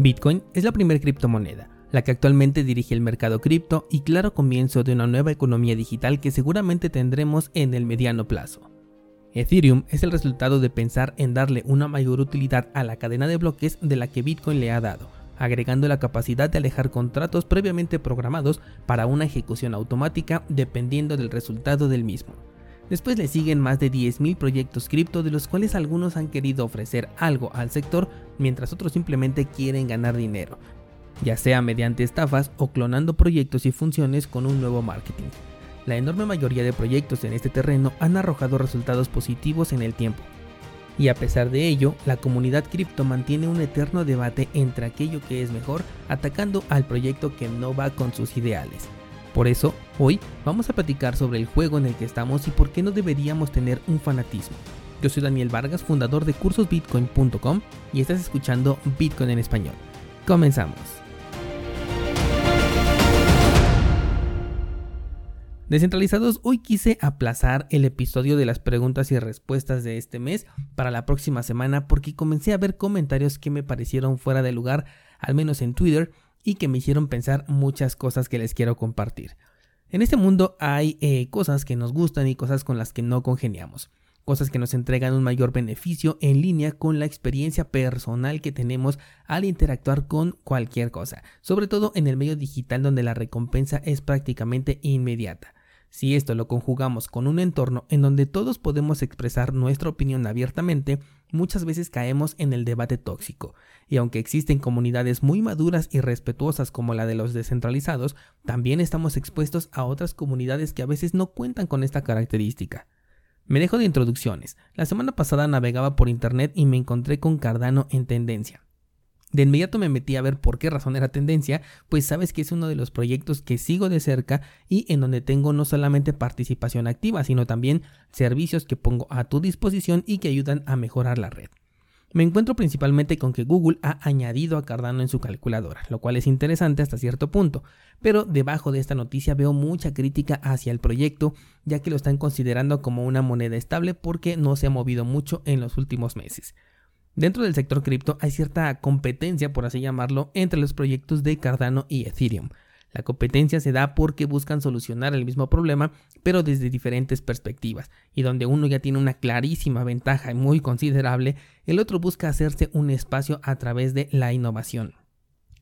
Bitcoin es la primera criptomoneda, la que actualmente dirige el mercado cripto y claro comienzo de una nueva economía digital que seguramente tendremos en el mediano plazo. Ethereum es el resultado de pensar en darle una mayor utilidad a la cadena de bloques de la que Bitcoin le ha dado, agregando la capacidad de alejar contratos previamente programados para una ejecución automática dependiendo del resultado del mismo. Después le siguen más de 10.000 proyectos cripto de los cuales algunos han querido ofrecer algo al sector mientras otros simplemente quieren ganar dinero, ya sea mediante estafas o clonando proyectos y funciones con un nuevo marketing. La enorme mayoría de proyectos en este terreno han arrojado resultados positivos en el tiempo. Y a pesar de ello, la comunidad cripto mantiene un eterno debate entre aquello que es mejor atacando al proyecto que no va con sus ideales. Por eso, hoy vamos a platicar sobre el juego en el que estamos y por qué no deberíamos tener un fanatismo. Yo soy Daniel Vargas, fundador de cursosbitcoin.com y estás escuchando Bitcoin en español. Comenzamos. Descentralizados, hoy quise aplazar el episodio de las preguntas y respuestas de este mes para la próxima semana porque comencé a ver comentarios que me parecieron fuera de lugar, al menos en Twitter, y que me hicieron pensar muchas cosas que les quiero compartir. En este mundo hay eh, cosas que nos gustan y cosas con las que no congeniamos, cosas que nos entregan un mayor beneficio en línea con la experiencia personal que tenemos al interactuar con cualquier cosa, sobre todo en el medio digital donde la recompensa es prácticamente inmediata. Si esto lo conjugamos con un entorno en donde todos podemos expresar nuestra opinión abiertamente, muchas veces caemos en el debate tóxico. Y aunque existen comunidades muy maduras y respetuosas como la de los descentralizados, también estamos expuestos a otras comunidades que a veces no cuentan con esta característica. Me dejo de introducciones. La semana pasada navegaba por internet y me encontré con Cardano en tendencia. De inmediato me metí a ver por qué razón era tendencia, pues sabes que es uno de los proyectos que sigo de cerca y en donde tengo no solamente participación activa, sino también servicios que pongo a tu disposición y que ayudan a mejorar la red. Me encuentro principalmente con que Google ha añadido a Cardano en su calculadora, lo cual es interesante hasta cierto punto, pero debajo de esta noticia veo mucha crítica hacia el proyecto, ya que lo están considerando como una moneda estable porque no se ha movido mucho en los últimos meses. Dentro del sector cripto hay cierta competencia, por así llamarlo, entre los proyectos de Cardano y Ethereum. La competencia se da porque buscan solucionar el mismo problema, pero desde diferentes perspectivas, y donde uno ya tiene una clarísima ventaja muy considerable, el otro busca hacerse un espacio a través de la innovación.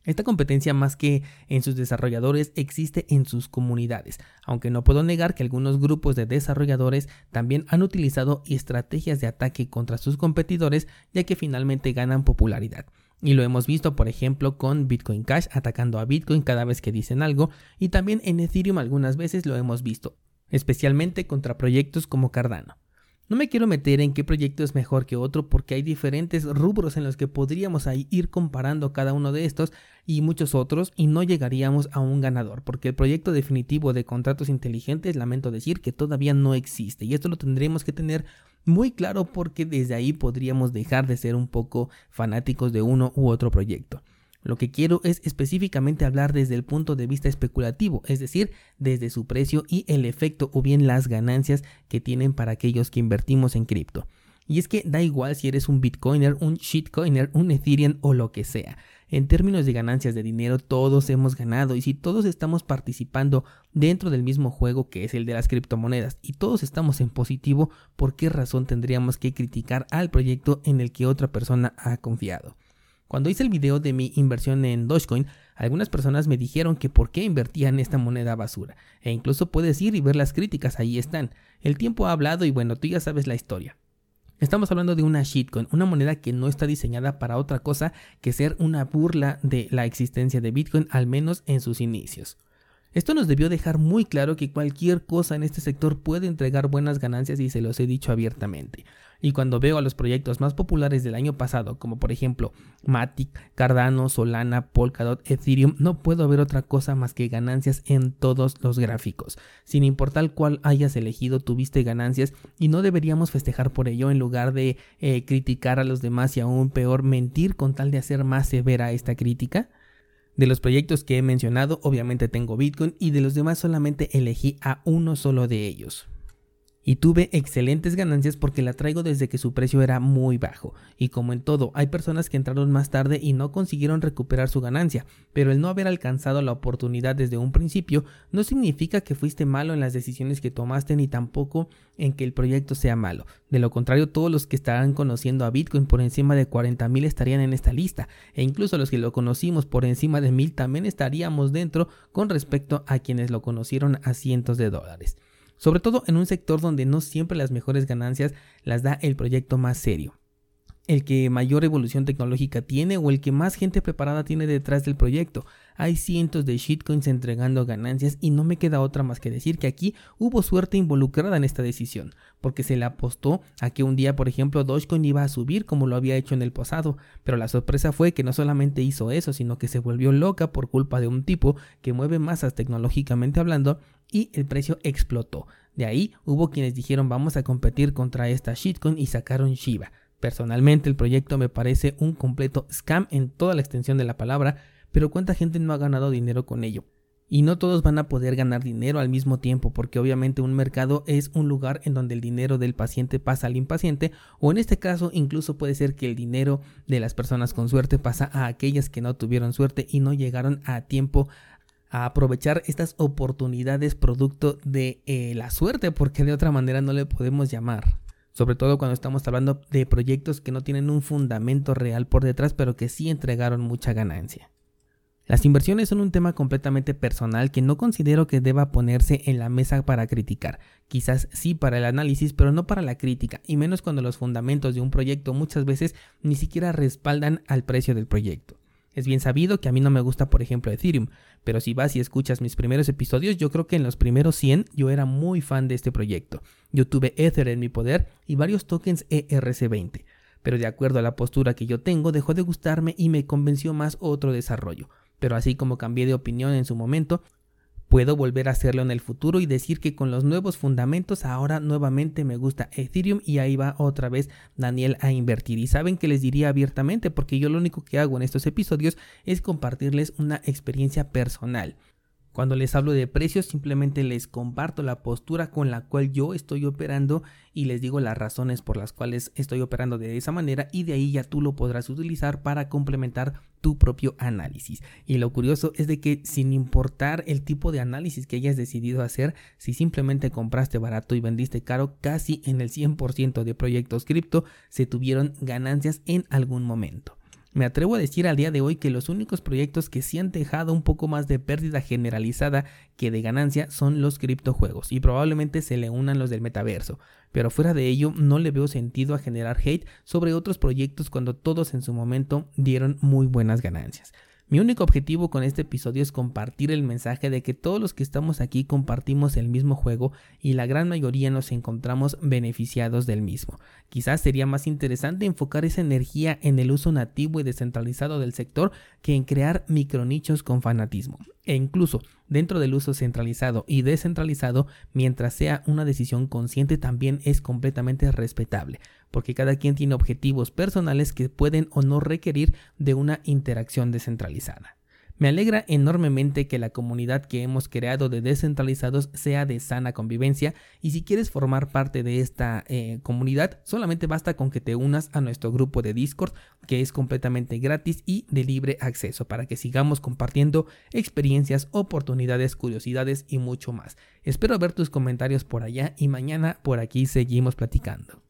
Esta competencia más que en sus desarrolladores existe en sus comunidades, aunque no puedo negar que algunos grupos de desarrolladores también han utilizado estrategias de ataque contra sus competidores ya que finalmente ganan popularidad. Y lo hemos visto, por ejemplo, con Bitcoin Cash atacando a Bitcoin cada vez que dicen algo, y también en Ethereum algunas veces lo hemos visto, especialmente contra proyectos como Cardano. No me quiero meter en qué proyecto es mejor que otro porque hay diferentes rubros en los que podríamos ir comparando cada uno de estos y muchos otros y no llegaríamos a un ganador porque el proyecto definitivo de contratos inteligentes lamento decir que todavía no existe y esto lo tendremos que tener muy claro porque desde ahí podríamos dejar de ser un poco fanáticos de uno u otro proyecto. Lo que quiero es específicamente hablar desde el punto de vista especulativo, es decir, desde su precio y el efecto o bien las ganancias que tienen para aquellos que invertimos en cripto. Y es que da igual si eres un bitcoiner, un shitcoiner, un ethereum o lo que sea. En términos de ganancias de dinero todos hemos ganado y si todos estamos participando dentro del mismo juego que es el de las criptomonedas y todos estamos en positivo, ¿por qué razón tendríamos que criticar al proyecto en el que otra persona ha confiado? Cuando hice el video de mi inversión en Dogecoin, algunas personas me dijeron que por qué invertía en esta moneda basura. E incluso puedes ir y ver las críticas, ahí están. El tiempo ha hablado y bueno, tú ya sabes la historia. Estamos hablando de una shitcoin, una moneda que no está diseñada para otra cosa que ser una burla de la existencia de Bitcoin, al menos en sus inicios. Esto nos debió dejar muy claro que cualquier cosa en este sector puede entregar buenas ganancias y se los he dicho abiertamente. Y cuando veo a los proyectos más populares del año pasado, como por ejemplo Matic, Cardano, Solana, Polkadot, Ethereum, no puedo ver otra cosa más que ganancias en todos los gráficos. Sin importar cuál hayas elegido, tuviste ganancias y no deberíamos festejar por ello en lugar de eh, criticar a los demás y aún peor mentir con tal de hacer más severa esta crítica. De los proyectos que he mencionado, obviamente tengo Bitcoin y de los demás solamente elegí a uno solo de ellos. Y tuve excelentes ganancias porque la traigo desde que su precio era muy bajo. Y como en todo, hay personas que entraron más tarde y no consiguieron recuperar su ganancia, pero el no haber alcanzado la oportunidad desde un principio no significa que fuiste malo en las decisiones que tomaste ni tampoco en que el proyecto sea malo. De lo contrario, todos los que estarán conociendo a Bitcoin por encima de 40 mil estarían en esta lista, e incluso los que lo conocimos por encima de mil también estaríamos dentro con respecto a quienes lo conocieron a cientos de dólares sobre todo en un sector donde no siempre las mejores ganancias las da el proyecto más serio el que mayor evolución tecnológica tiene o el que más gente preparada tiene detrás del proyecto. Hay cientos de shitcoins entregando ganancias y no me queda otra más que decir que aquí hubo suerte involucrada en esta decisión, porque se le apostó a que un día, por ejemplo, Dogecoin iba a subir como lo había hecho en el pasado, pero la sorpresa fue que no solamente hizo eso, sino que se volvió loca por culpa de un tipo que mueve masas tecnológicamente hablando y el precio explotó. De ahí hubo quienes dijeron vamos a competir contra esta shitcoin y sacaron Shiba. Personalmente el proyecto me parece un completo scam en toda la extensión de la palabra, pero cuánta gente no ha ganado dinero con ello. Y no todos van a poder ganar dinero al mismo tiempo, porque obviamente un mercado es un lugar en donde el dinero del paciente pasa al impaciente, o en este caso incluso puede ser que el dinero de las personas con suerte pasa a aquellas que no tuvieron suerte y no llegaron a tiempo a aprovechar estas oportunidades producto de eh, la suerte, porque de otra manera no le podemos llamar sobre todo cuando estamos hablando de proyectos que no tienen un fundamento real por detrás, pero que sí entregaron mucha ganancia. Las inversiones son un tema completamente personal que no considero que deba ponerse en la mesa para criticar. Quizás sí para el análisis, pero no para la crítica, y menos cuando los fundamentos de un proyecto muchas veces ni siquiera respaldan al precio del proyecto. Es bien sabido que a mí no me gusta, por ejemplo, Ethereum, pero si vas y escuchas mis primeros episodios, yo creo que en los primeros 100 yo era muy fan de este proyecto. Yo tuve Ether en mi poder y varios tokens ERC20, pero de acuerdo a la postura que yo tengo, dejó de gustarme y me convenció más otro desarrollo. Pero así como cambié de opinión en su momento, Puedo volver a hacerlo en el futuro y decir que con los nuevos fundamentos ahora nuevamente me gusta Ethereum y ahí va otra vez Daniel a invertir. Y saben que les diría abiertamente porque yo lo único que hago en estos episodios es compartirles una experiencia personal. Cuando les hablo de precios, simplemente les comparto la postura con la cual yo estoy operando y les digo las razones por las cuales estoy operando de esa manera y de ahí ya tú lo podrás utilizar para complementar tu propio análisis. Y lo curioso es de que sin importar el tipo de análisis que hayas decidido hacer, si simplemente compraste barato y vendiste caro, casi en el 100% de proyectos cripto se tuvieron ganancias en algún momento. Me atrevo a decir al día de hoy que los únicos proyectos que sí han dejado un poco más de pérdida generalizada que de ganancia son los criptojuegos y probablemente se le unan los del metaverso, pero fuera de ello no le veo sentido a generar hate sobre otros proyectos cuando todos en su momento dieron muy buenas ganancias. Mi único objetivo con este episodio es compartir el mensaje de que todos los que estamos aquí compartimos el mismo juego y la gran mayoría nos encontramos beneficiados del mismo. Quizás sería más interesante enfocar esa energía en el uso nativo y descentralizado del sector que en crear micronichos con fanatismo. E incluso dentro del uso centralizado y descentralizado, mientras sea una decisión consciente, también es completamente respetable, porque cada quien tiene objetivos personales que pueden o no requerir de una interacción descentralizada. Me alegra enormemente que la comunidad que hemos creado de descentralizados sea de sana convivencia y si quieres formar parte de esta eh, comunidad solamente basta con que te unas a nuestro grupo de Discord que es completamente gratis y de libre acceso para que sigamos compartiendo experiencias, oportunidades, curiosidades y mucho más. Espero ver tus comentarios por allá y mañana por aquí seguimos platicando.